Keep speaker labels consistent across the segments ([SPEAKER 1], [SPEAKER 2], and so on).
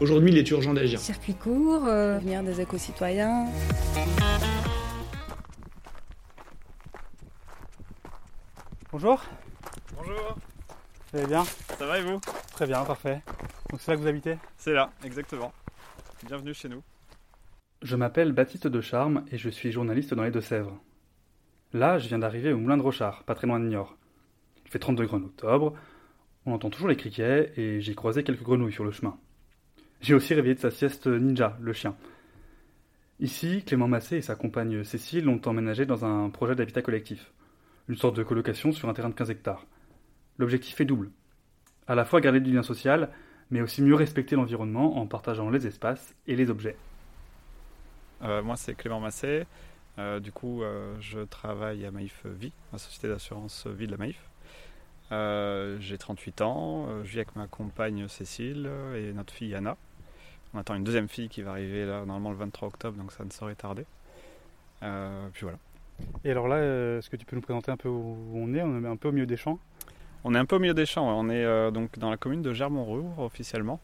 [SPEAKER 1] Aujourd'hui, il est urgent d'agir.
[SPEAKER 2] Circuit court, euh, devenir des éco-citoyens.
[SPEAKER 3] Bonjour,
[SPEAKER 4] Bonjour,
[SPEAKER 3] vous allez bien?
[SPEAKER 4] Ça va et vous?
[SPEAKER 3] Très bien, parfait. Donc c'est là que vous habitez?
[SPEAKER 4] C'est là, exactement. Bienvenue chez nous.
[SPEAKER 3] Je m'appelle Baptiste de Charme et je suis journaliste dans les Deux-Sèvres. Là, je viens d'arriver au Moulin de Rochard, pas très loin de Niort. Il fait 30 degrés en octobre, on entend toujours les criquets et j'ai croisé quelques grenouilles sur le chemin. J'ai aussi réveillé de sa sieste Ninja, le chien. Ici, Clément Massé et sa compagne Cécile ont emménagé dans un projet d'habitat collectif, une sorte de colocation sur un terrain de 15 hectares. L'objectif est double. À la fois garder du lien social, mais aussi mieux respecter l'environnement en partageant les espaces et les objets.
[SPEAKER 4] Euh, moi, c'est Clément Massé. Euh, du coup, euh, je travaille à Maïf Vie, la société d'assurance vie de la Maïf. J'ai 38 ans, je vis avec ma compagne Cécile et notre fille Anna. On attend une deuxième fille qui va arriver là, normalement le 23 octobre, donc ça ne saurait tarder. Euh, puis voilà.
[SPEAKER 3] Et alors là, euh, est-ce que tu peux nous présenter un peu où on est? On est un peu au milieu des champs.
[SPEAKER 4] On est un peu au milieu des champs, ouais. on est euh, donc dans la commune de Germont-Rouvre officiellement.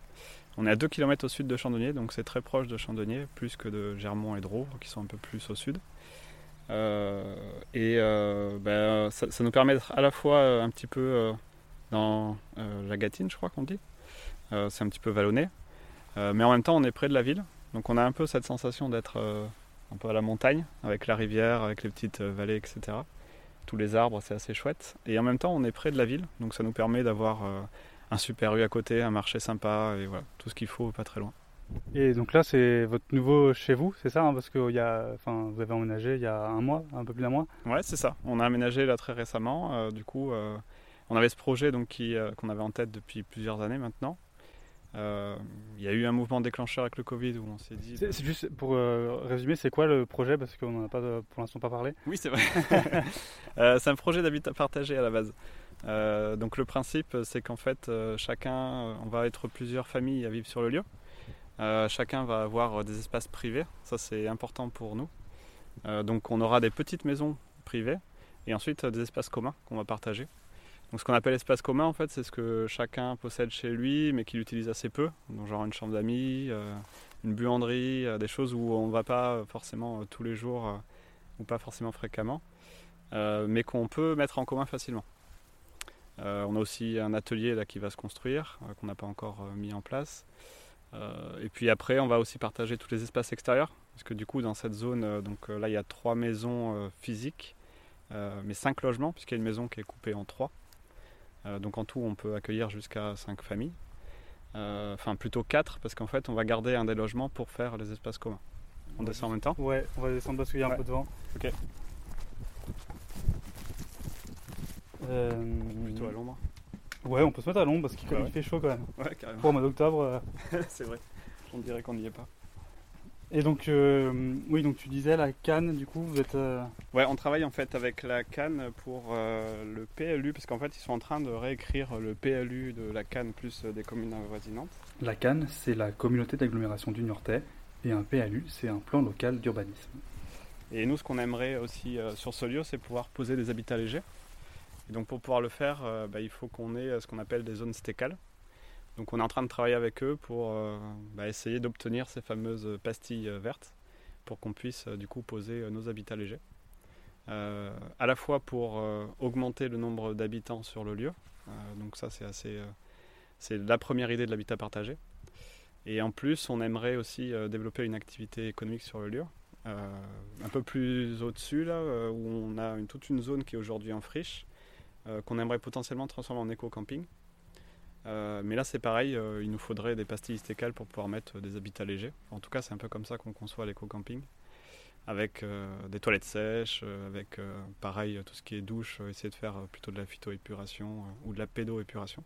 [SPEAKER 4] On est à 2 km au sud de Chandonnier, donc c'est très proche de Chandonnier, plus que de Germont et de Rouvre, qui sont un peu plus au sud. Euh, et ben, ça, ça nous permet d'être à la fois un petit peu dans la Gâtine, je crois qu'on dit. C'est un petit peu vallonné. Euh, mais en même temps, on est près de la ville. Donc on a un peu cette sensation d'être euh, un peu à la montagne, avec la rivière, avec les petites euh, vallées, etc. Tous les arbres, c'est assez chouette. Et en même temps, on est près de la ville. Donc ça nous permet d'avoir un super rue à côté, un marché sympa, et voilà, tout ce qu'il faut pas très loin.
[SPEAKER 3] Et donc là, c'est votre nouveau chez vous, c'est ça hein, Parce que il y a, enfin, vous avez emménagé il y a un mois, un peu plus d'un mois?
[SPEAKER 4] Ouais, c'est ça. On a aménagé là très récemment. Euh, du coup, euh, on avait ce projet donc euh, qu'on avait en tête depuis plusieurs années maintenant. Euh, Il y a eu un mouvement déclencheur avec le Covid où on s'est dit.
[SPEAKER 3] C'est c'est juste pour euh, résumer, c'est quoi le projet? Parce qu'on n'en a pas euh, pour l'instant pas parlé.
[SPEAKER 4] Oui, c'est vrai. C'est un projet d'habitat partagé à la base. Euh, donc le principe, c'est qu'en fait, euh, chacun, on va être plusieurs familles à vivre sur le lieu. Euh, chacun va avoir des espaces privés. Ça, c'est important pour nous. Donc on aura des petites maisons privées et ensuite des espaces communs qu'on va partager. Donc ce qu'on appelle espace commun, en fait, c'est ce que chacun possède chez lui, mais qu'il utilise assez peu. Donc genre une chambre d'amis, euh, une buanderie, euh, des choses où on ne va pas forcément euh, tous les jours ou pas forcément fréquemment, mais qu'on peut mettre en commun facilement. On a aussi un atelier là qui va se construire, qu'on n'a pas encore mis en place. Et puis après, on va aussi partager tous les espaces extérieurs, parce que du coup, dans cette zone, donc là, il y a trois maisons physiques, mais cinq logements, puisqu'il y a une maison qui est coupée en trois. Euh, donc en tout, on peut accueillir jusqu'à cinq familles. Euh, Enfin, plutôt quatre, parce qu'en fait, on va garder un des logements pour faire les espaces communs. On descend en même temps?
[SPEAKER 3] Ouais, on va descendre parce qu'il y a un peu de vent.
[SPEAKER 4] Ok.
[SPEAKER 3] Euh,
[SPEAKER 4] Plutôt à l'ombre.
[SPEAKER 3] Ouais, on peut se mettre à l'ombre parce qu'il
[SPEAKER 4] Bah ouais.
[SPEAKER 3] fait chaud quand même.
[SPEAKER 4] Ouais, carrément.
[SPEAKER 3] Pour mois d'octobre. euh,
[SPEAKER 4] c'est vrai. On dirait qu'on n'y est pas.
[SPEAKER 3] Et donc, euh, oui, donc tu disais la canne, du coup, vous êtes. euh,
[SPEAKER 4] Ouais, on travaille en fait avec la Cannes pour euh, le PLU, parce qu'en fait, ils sont en train de réécrire le PLU de la Cannes plus des communes avoisinantes.
[SPEAKER 3] La CAN, c'est la communauté d'agglomération du Niortais, et un PLU, c'est un plan local d'urbanisme.
[SPEAKER 4] Et nous, ce qu'on aimerait aussi euh, sur ce lieu, c'est pouvoir poser des habitats légers. Et donc, pour pouvoir le faire, euh, bah, il faut qu'on ait ce qu'on appelle des zones stécales. Donc, on est en train de travailler avec eux pour euh, bah, essayer d'obtenir ces fameuses pastilles euh, vertes pour qu'on puisse euh, du coup poser nos habitats légers. À la fois pour augmenter le nombre d'habitants sur le lieu. Donc, ça, c'est assez. c'est la première idée de l'habitat partagé. Et en plus, on aimerait aussi développer une activité économique sur le lieu. Un peu plus au-dessus, là, où on a toute une zone qui est aujourd'hui en friche, qu'on aimerait potentiellement transformer en éco-camping. Euh, mais là, c'est pareil, euh, il nous faudrait des pastilles stécales pour pouvoir mettre des habitats légers. En tout cas, c'est un peu comme ça qu'on conçoit l'éco-camping. Avec euh, des toilettes sèches, avec pareil, tout ce qui est douche, essayer de faire plutôt de la phytoépuration ou de la pédoépuration.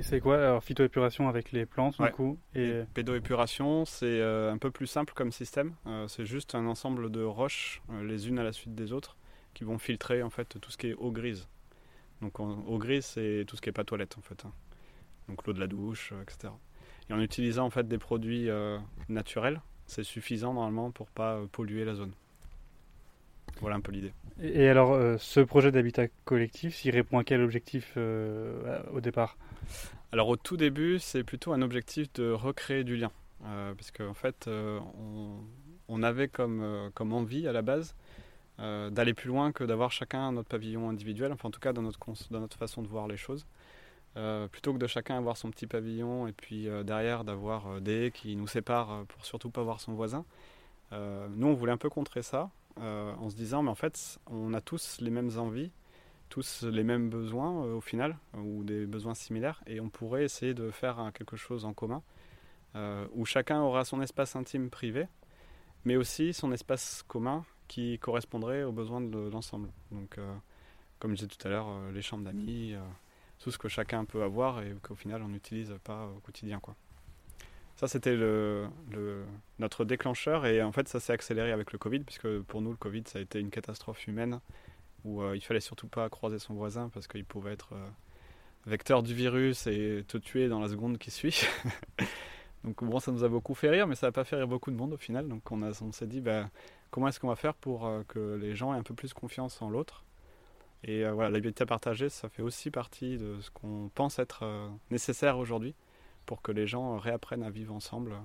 [SPEAKER 3] C'est quoi alors phytoépuration avec les plantes du coup
[SPEAKER 4] et... Pédoépuration, c'est un peu plus simple comme système. c'est juste un ensemble de roches les unes à la suite des autres qui vont filtrer en fait tout ce qui est eau grise. Donc eau grise, c'est tout ce qui est pas toilette en fait. Hein. Donc l'eau de la douche, etc. Et en utilisant en fait des produits naturels, c'est suffisant normalement pour pas polluer la zone. Voilà un peu l'idée.
[SPEAKER 3] Et alors, euh, ce projet d'habitat collectif, il répond à quel objectif euh, au départ?
[SPEAKER 4] Alors, au tout début, c'est plutôt un objectif de recréer du lien. Euh, parce qu'en en fait, on, avait comme, comme envie à la base d'aller plus loin que d'avoir chacun notre pavillon individuel, enfin en tout cas dans notre, dans notre façon de voir les choses. plutôt que de chacun avoir son petit pavillon et puis derrière d'avoir des qui nous séparent pour surtout pas voir son voisin. nous, on voulait un peu contrer ça euh, en se disant, mais en fait, on a tous les mêmes envies, tous les mêmes besoins euh, au final, ou des besoins similaires, et on pourrait essayer de faire quelque chose en commun, euh, où chacun aura son espace intime privé, mais aussi son espace commun qui correspondrait aux besoins de l'ensemble. Donc, comme je disais tout à l'heure, les chambres d'amis, tout ce que chacun peut avoir et qu'au final on n'utilise pas au quotidien. Quoi. Ça, c'était le, notre déclencheur et en fait, ça s'est accéléré avec le Covid, puisque pour nous, le Covid, ça a été une catastrophe humaine où euh, il fallait surtout pas croiser son voisin parce qu'il pouvait être euh, vecteur du virus et te tuer dans la seconde qui suit. donc bon, ça nous a beaucoup fait rire, mais ça n'a pas fait rire beaucoup de monde au final. Donc on, s'est dit, bah, comment est-ce qu'on va faire pour euh, que les gens aient un peu plus confiance en l'autre? Et voilà, l'habitat partagé, ça fait aussi partie de ce qu'on pense être nécessaire aujourd'hui pour que les gens réapprennent à vivre ensemble.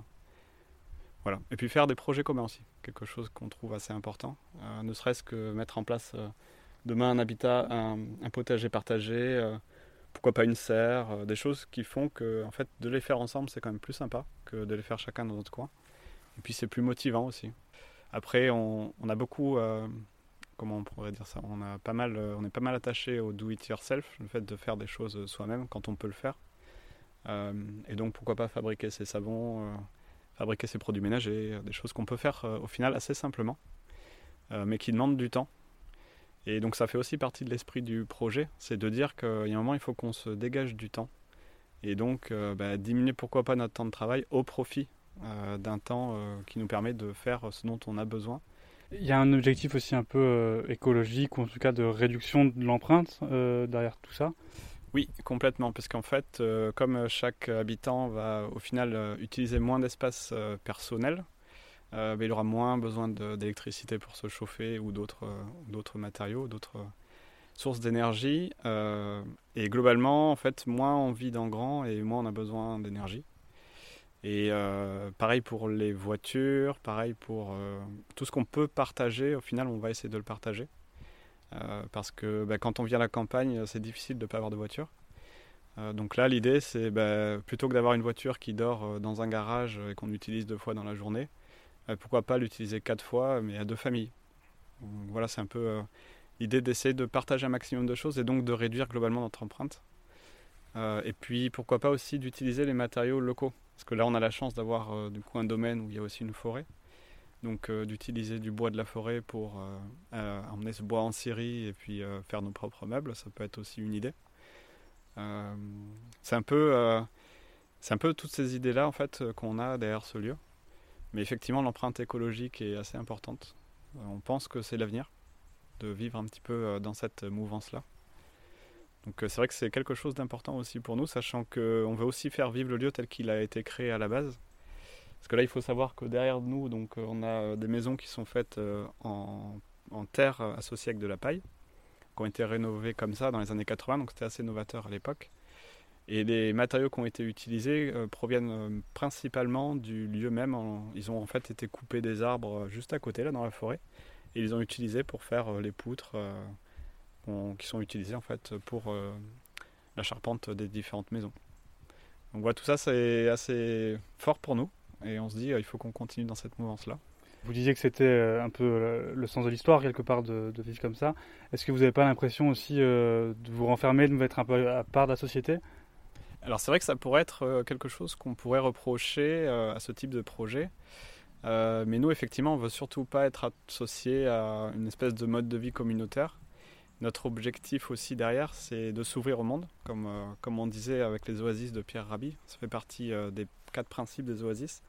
[SPEAKER 4] Voilà. Et puis faire des projets communs aussi, quelque chose qu'on trouve assez important. Euh, ne serait-ce que mettre en place euh, demain un habitat, un, potager partagé, euh, pourquoi pas une serre, des choses qui font que en fait, de les faire ensemble, c'est quand même plus sympa que de les faire chacun dans notre coin. Et puis c'est plus motivant aussi. Après, on, a beaucoup, comment on pourrait dire ça, on, a pas mal, on est pas mal attaché au do it yourself, le fait de faire des choses soi-même quand on peut le faire. Euh, et donc pourquoi pas fabriquer ses savons, euh, fabriquer ses produits ménagers, euh, des choses qu'on peut faire au final assez simplement, mais qui demandent du temps. Et donc ça fait aussi partie de l'esprit du projet, c'est de dire qu'il y a un moment il faut qu'on se dégage du temps. Et donc bah, diminuer pourquoi pas notre temps de travail au profit d'un temps qui nous permet de faire ce dont on a besoin.
[SPEAKER 3] Il y a un objectif aussi un peu écologique, ou en tout cas de réduction de l'empreinte derrière tout ça.
[SPEAKER 4] Oui, complètement, parce qu'en fait, euh, comme chaque habitant va au final euh, utiliser moins d'espace euh, il aura moins besoin d'électricité pour se chauffer ou d'autres matériaux, d'autres sources d'énergie. et globalement, en fait, moins on vit dans grand et moins on a besoin d'énergie. Et pareil pour les voitures, pareil pour tout ce qu'on peut partager, au final, on va essayer de le partager. Euh, parce que bah, quand on vient à la campagne, c'est difficile de ne pas avoir de voiture. Euh, donc là, l'idée, c'est bah, plutôt que d'avoir une voiture qui dort euh, dans un garage et qu'on utilise deux fois dans la journée, pourquoi pas l'utiliser quatre fois, mais à deux familles. voilà, c'est un peu l'idée d'essayer de partager un maximum de choses et donc de réduire globalement notre empreinte. et puis, pourquoi pas aussi d'utiliser les matériaux locaux. Parce que là, on a la chance d'avoir du coup un domaine où il y a aussi une forêt. Donc euh, d'utiliser du bois de la forêt pour euh, euh, emmener ce bois en Syrie et puis faire nos propres meubles, ça peut être aussi une idée. c'est un peu, c'est un peu toutes ces idées-là en fait qu'on a derrière ce lieu. Mais effectivement, l'empreinte écologique est assez importante. on pense que c'est l'avenir de vivre un petit peu dans cette mouvance-là. Donc c'est vrai que c'est quelque chose d'important aussi pour nous, sachant qu'on veut aussi faire vivre le lieu tel qu'il a été créé à la base. Parce que là, il faut savoir que derrière nous, donc, euh, on a euh, des maisons qui sont faites euh, en, terre associée avec de la paille, qui ont été rénovées comme ça dans les années 80, donc c'était assez novateur à l'époque. Et les matériaux qui ont été utilisés proviennent principalement du lieu même. ils ont en fait été coupés des arbres juste à côté, là, dans la forêt, et ils ont utilisés pour faire les poutres qui sont utilisées en fait pour la charpente des différentes maisons. Donc voilà, tout ça c'est assez fort pour nous et on se dit, euh, il faut qu'on continue dans cette mouvance-là.
[SPEAKER 3] Vous disiez que c'était euh, un peu euh, le sens de l'histoire, quelque part, de, vivre comme ça. Est-ce que vous n'avez pas l'impression aussi de vous renfermer, de vous être un peu à part de la société?
[SPEAKER 4] Alors c'est vrai que ça pourrait être quelque chose qu'on pourrait reprocher à ce type de projet. mais nous, effectivement, on ne veut surtout pas être associé à une espèce de mode de vie communautaire. Notre objectif aussi derrière, c'est de s'ouvrir au monde, comme, euh, comme on disait avec les oasis de Pierre Rabhi. Ça fait partie euh, des quatre principes des oasis.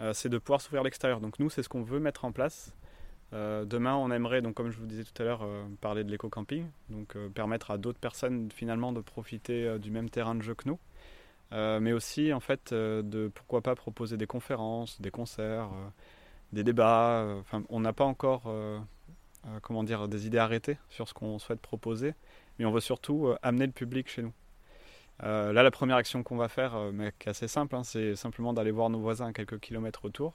[SPEAKER 4] Euh, c'est de pouvoir s'ouvrir à l'extérieur. Donc nous, c'est ce qu'on veut mettre en place. Demain, on aimerait, donc comme je vous disais tout à l'heure, parler de l'éco-camping, donc permettre à d'autres personnes finalement de profiter du même terrain de jeu que nous. mais aussi, en fait, de pourquoi pas proposer des conférences, des concerts, des débats. On n'a pas encore euh, comment dire, des idées arrêtées sur ce qu'on souhaite proposer, mais on veut surtout euh, amener le public chez nous. Euh, là, la première action qu'on va faire, mais qui est assez simple, hein, c'est simplement d'aller voir nos voisins à quelques kilomètres autour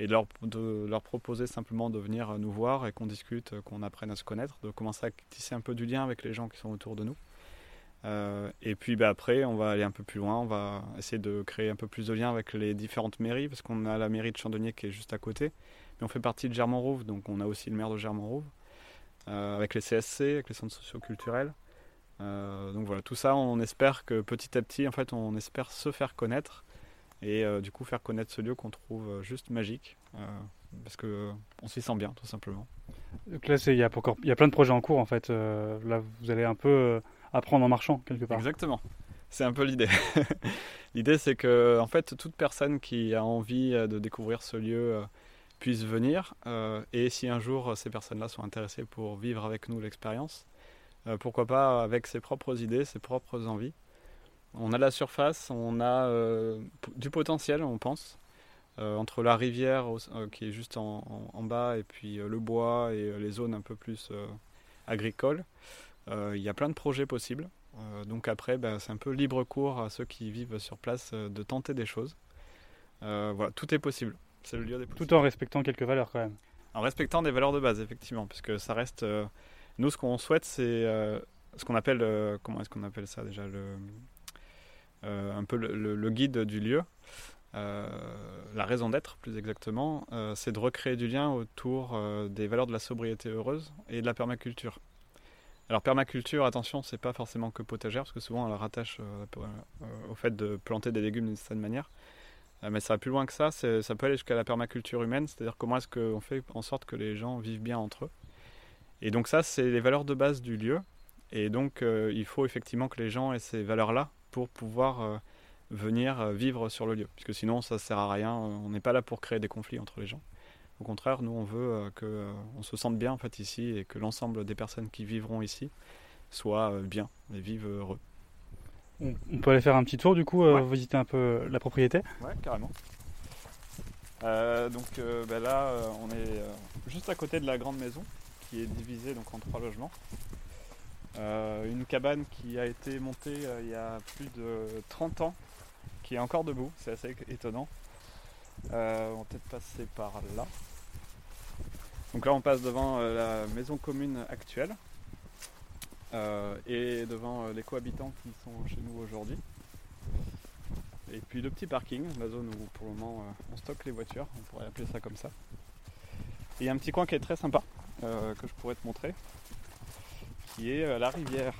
[SPEAKER 4] et de leur, proposer simplement de venir nous voir et qu'on discute, qu'on apprenne à se connaître, de commencer à tisser un peu du lien avec les gens qui sont autour de nous. et puis bah, après, on va aller un peu plus loin, on va essayer de créer un peu plus de lien avec les différentes mairies, parce qu'on a la mairie de Chandonnier qui est juste à côté, on fait partie de Germain-Rouve, donc on a aussi le maire de Germain-Rouve, euh, avec les CSC, avec les centres socioculturels. Euh, donc voilà, tout ça, on espère que petit à petit, en fait, on espère se faire connaître et euh, du coup faire connaître ce lieu qu'on trouve juste magique, parce que on s'y sent bien, tout simplement.
[SPEAKER 3] Donc là, il y, a encore, y a plein de projets en cours, en fait. là, vous allez un peu apprendre en marchant quelque part.
[SPEAKER 4] Exactement. C'est un peu l'idée. l'idée, c'est que, en fait, toute personne qui a envie de découvrir ce lieu puissent venir. Euh, et si un jour ces personnes-là sont intéressées pour vivre avec nous l'expérience, euh, pourquoi pas avec ses propres idées, ses propres envies. On a la surface, on a euh, du potentiel, on pense. entre la rivière qui est juste en, bas et puis le bois et les zones un peu plus agricoles, il y a plein de projets possibles. donc après, ben, c'est un peu libre cours à ceux qui vivent sur place de tenter des choses. voilà, tout est possible. C'est le lieu des
[SPEAKER 3] Tout en respectant quelques valeurs quand même.
[SPEAKER 4] En respectant des valeurs de base, effectivement, puisque ça reste. Euh, nous, ce qu'on souhaite, c'est euh, ce qu'on appelle. Euh, comment est-ce qu'on appelle ça déjà le, Un peu le, guide du lieu. la raison d'être, plus exactement, c'est de recréer du lien autour des valeurs de la sobriété heureuse et de la permaculture. Alors permaculture, attention, c'est pas forcément que potagère, parce que souvent on la rattache au fait de planter des légumes d'une certaine manière. Euh, mais ça va plus loin que ça, ça peut aller jusqu'à la permaculture humaine, c'est-à-dire comment est-ce qu'on fait en sorte que les gens vivent bien entre eux. Et donc ça, c'est les valeurs de base du lieu. Et donc euh, il faut effectivement que les gens aient ces valeurs-là pour pouvoir euh, venir vivre sur le lieu. Puisque sinon, ça ne sert à rien, on n'est pas là pour créer des conflits entre les gens. Au contraire, nous, on veut qu'on se sente bien en fait ici et que l'ensemble des personnes qui vivront ici soient bien et vivent heureux.
[SPEAKER 3] On peut aller faire un petit tour du coup, euh, visiter un peu la propriété?
[SPEAKER 4] Ouais, carrément. Euh, donc euh, ben là, on est juste à côté de la grande maison qui est divisée donc en trois logements. Une cabane qui a été montée il y a plus de 30 ans, qui est encore debout, c'est assez étonnant. on va peut-être passer par là. Donc là on passe devant la maison commune actuelle euh, et devant euh, les cohabitants qui sont chez nous aujourd'hui. Et puis le petit parking, la zone où pour le moment euh, on stocke les voitures, on pourrait appeler ça comme ça. Et il y a un petit coin qui est très sympa, que je pourrais te montrer, qui est la rivière,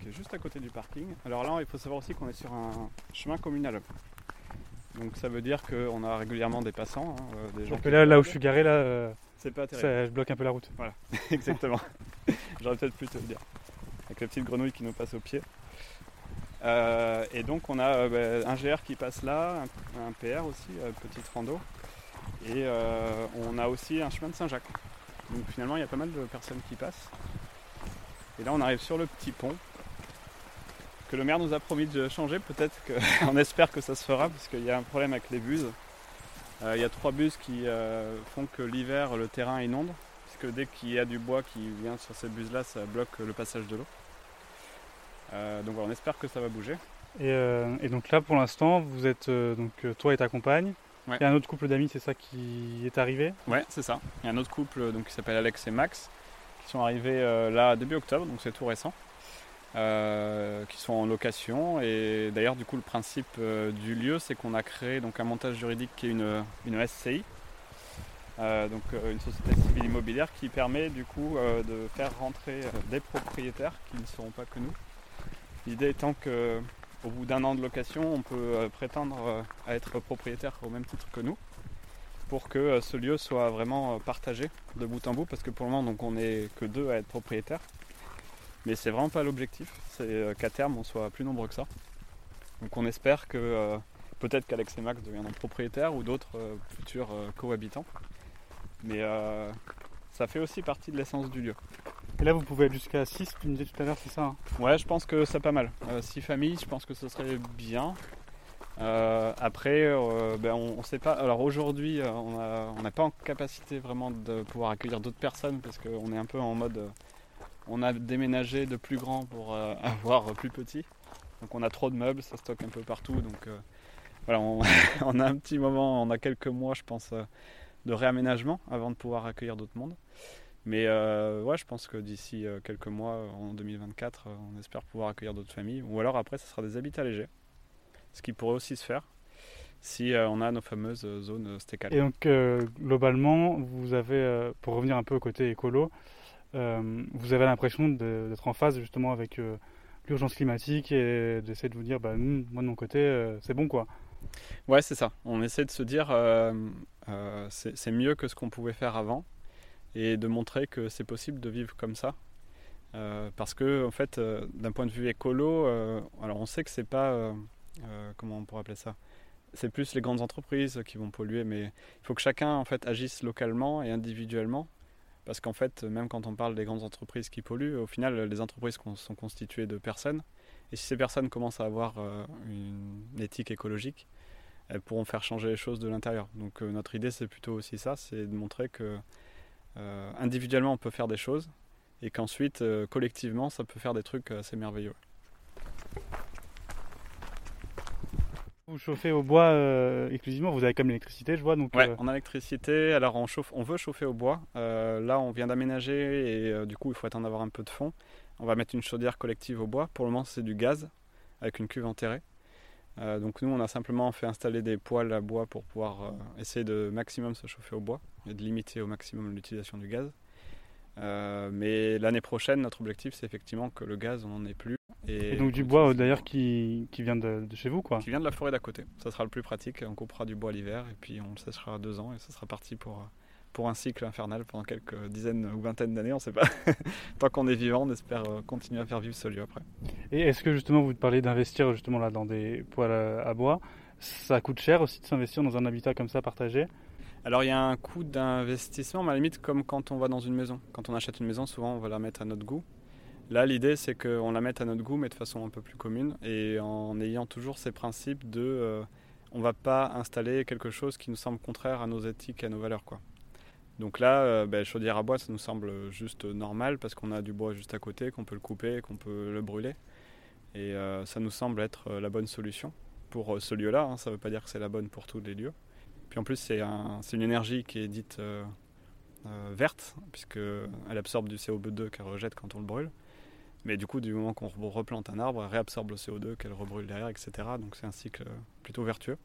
[SPEAKER 4] qui est juste à côté du parking. Alors là, il faut savoir aussi qu'on est sur un chemin communal. Donc ça veut dire qu'on a régulièrement des passants, hein, des gens.
[SPEAKER 3] Que là, là où je suis garé, là,
[SPEAKER 4] c'est pas terrible. Ça,
[SPEAKER 3] je bloque un peu la route.
[SPEAKER 4] Voilà, exactement. J'aurais peut-être pu te le dire. Avec la petite grenouille qui nous passe au pied. Euh, et donc on a euh, bah, un GR qui passe là, un, PR aussi, euh, petite rando. Et on a aussi un chemin de Saint-Jacques. Donc finalement il y a pas mal de personnes qui passent. Et là on arrive sur le petit pont que le maire nous a promis de changer. Peut-être qu'on espère que ça se fera parce qu'il y a un problème avec les buses. Il y a trois buses qui font que l'hiver le terrain inonde que dès qu'il y a du bois qui vient sur cette buse là, ça bloque le passage de l'eau. Euh, donc voilà, on espère que ça va bouger.
[SPEAKER 3] Et, euh, donc là, pour l'instant, vous êtes euh, donc toi et ta compagne. Il y a un autre couple d'amis, c'est ça qui est arrivé?
[SPEAKER 4] Ouais, c'est ça. Il y a un autre couple donc, qui s'appelle Alex et Max, qui sont arrivés là début octobre, donc c'est tout récent. qui sont en location et d'ailleurs du coup le principe du lieu c'est qu'on a créé donc un montage juridique qui est une, une SCI euh, donc euh, une société civile immobilière qui permet du coup euh, de faire rentrer des propriétaires qui ne seront pas que nous. L'idée étant que au bout d'un an de location, on peut prétendre à être propriétaire au même titre que nous. Pour que ce lieu soit vraiment partagé de bout en bout, parce que pour le moment, donc, on n'est que deux à être propriétaires. Mais c'est vraiment pas l'objectif, c'est qu'à terme, on soit plus nombreux que ça. Donc on espère que peut-être qu'Alex et Max deviendront propriétaires ou d'autres futurs cohabitants. Mais ça fait aussi partie de l'essence du lieu.
[SPEAKER 3] Et là, vous pouvez être jusqu'à 6, tu me disais tout à l'heure, c'est ça hein?
[SPEAKER 4] Ouais, je pense que c'est pas mal. 6 familles, je pense que ce serait bien. Euh, après, euh, ben, on ne sait pas. Alors aujourd'hui, euh, on n'a pas en capacité vraiment de pouvoir accueillir d'autres personnes parce qu'on est un peu en mode. on a déménagé de plus grand pour avoir plus petit. Donc on a trop de meubles, ça stocke un peu partout. Donc voilà, on, a un petit moment, on a quelques mois, je pense, de réaménagement avant de pouvoir accueillir d'autres mondes. Mais ouais, je pense que d'ici quelques mois, en 2024, on espère pouvoir accueillir d'autres familles. Ou alors après, ce sera des habitats légers ce qui pourrait aussi se faire si euh, on a nos fameuses euh, zones euh, stécales.
[SPEAKER 3] Et donc globalement, vous avez, pour revenir un peu au côté écolo, vous avez l'impression d'être en phase justement avec l'urgence climatique et d'essayer de vous dire, bah, moi de mon côté, c'est bon quoi.
[SPEAKER 4] Ouais, c'est ça. On essaie de se dire, c'est mieux que ce qu'on pouvait faire avant et de montrer que c'est possible de vivre comme ça. parce que en fait, d'un point de vue écolo, alors on sait que c'est pas euh, comment on pourrait appeler ça? C'est plus les grandes entreprises qui vont polluer, mais il faut que chacun en fait agisse localement et individuellement. Parce qu'en fait, même quand on parle des grandes entreprises qui polluent, au final, les entreprises sont constituées de personnes. Et si ces personnes commencent à avoir euh, une éthique écologique, elles pourront faire changer les choses de l'intérieur. Donc euh, notre idée, c'est plutôt aussi ça, c'est de montrer que individuellement, on peut faire des choses et qu'ensuite, collectivement, ça peut faire des trucs assez merveilleux.
[SPEAKER 3] Vous chauffez au bois euh, exclusivement, vous avez comme l'électricité, je vois. Donc,
[SPEAKER 4] ouais, euh, on a l'électricité. Alors on, chauffe, on veut chauffer au bois. Euh, là, on vient d'aménager et du coup, il faut attendre d'avoir un peu de fond. On va mettre une chaudière collective au bois. Pour le moment, c'est du gaz avec une cuve enterrée. donc nous, on a simplement fait installer des poêles à bois pour pouvoir essayer de maximum se chauffer au bois et de limiter au maximum l'utilisation du gaz. Mais l'année prochaine, notre objectif, c'est effectivement que le gaz, on n'en ait plus
[SPEAKER 3] et, donc du bois d'ailleurs qui, qui, vient de, chez vous quoi
[SPEAKER 4] Qui vient de la forêt d'à côté. Ça sera le plus pratique. On coupera du bois l'hiver et puis on le séchera deux ans et ça sera parti pour, pour un cycle infernal pendant quelques dizaines ou vingtaines d'années, on ne sait pas. Tant qu'on est vivant, on espère euh, continuer à faire vivre ce lieu après.
[SPEAKER 3] Et est-ce que justement vous parlez d'investir justement là dans des poêles à bois? Ça coûte cher aussi de s'investir dans un habitat comme ça partagé?
[SPEAKER 4] Alors il y a un coût d'investissement, mais à la limite comme quand on va dans une maison. Quand on achète une maison, souvent on va la mettre à notre goût. Là, l'idée, c'est qu'on la mette à notre goût, mais de façon un peu plus commune, et en ayant toujours ces principes de euh, on ne va pas installer quelque chose qui nous semble contraire à nos éthiques et à nos valeurs. Quoi. Donc là, euh, ben, chaudière à bois, ça nous semble juste normal parce qu'on a du bois juste à côté, qu'on peut le couper, qu'on peut le brûler. Et euh, ça nous semble être la bonne solution pour ce lieu-là. Hein. Ça ne veut pas dire que c'est la bonne pour tous les lieux. Puis en plus, c'est une énergie qui est dite verte, puisqu'elle absorbe du CO2 qu'elle rejette quand on le brûle. Mais du coup, du moment qu'on replante un arbre, elle réabsorbe le CO2 qu'elle rebrûle derrière, etc. Donc c'est un cycle euh, plutôt vertueux.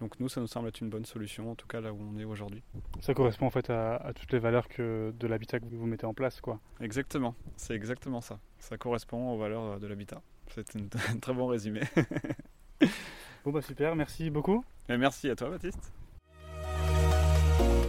[SPEAKER 4] Donc nous, ça nous semble être une bonne solution, en tout cas là où on est aujourd'hui.
[SPEAKER 3] Ça correspond en fait à, toutes les valeurs que de l'habitat que vous mettez en place, quoi.
[SPEAKER 4] Exactement, c'est exactement ça. Ça correspond aux valeurs euh, de l'habitat. C'est un très bon résumé.
[SPEAKER 3] bon bah super, merci beaucoup.
[SPEAKER 4] Et merci à toi Baptiste.